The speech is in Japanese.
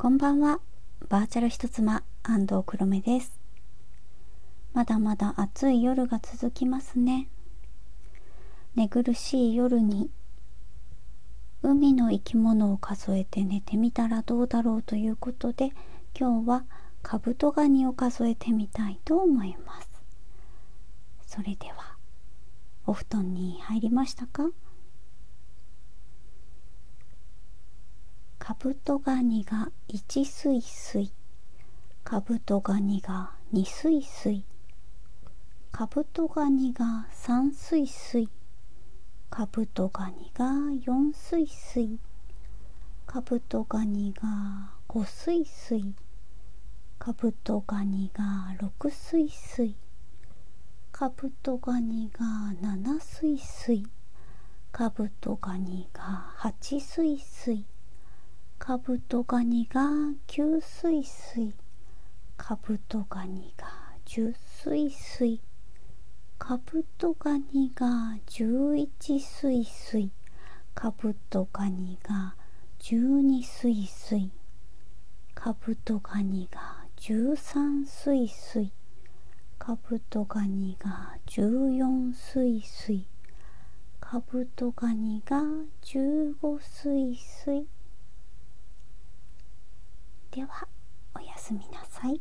こんばんは、バーチャルひと妻安藤黒目です。まだまだ暑い夜が続きますね。寝苦しい夜に海の生き物を数えて寝てみたらどうだろうということで今日はカブトガニを数えてみたいと思います。それではお布団に入りましたか？カブトガニが1すいすい。カブトガニが2すいすい。カブトガニが3すいすい。カブトガニが4すいすい。カブトガニが5すいすい。カブトガニが6すいすい。カブトガニが7すいすい。カブトガニが8すいすい。カブトガニが9すいすいカブトガニが10すいすいカブトガニが11すいすいカブトガニが12すいすいカブトガニが13すいすいカブトガニが14すいすいカブトガニが15すいすいではおやすみなさい。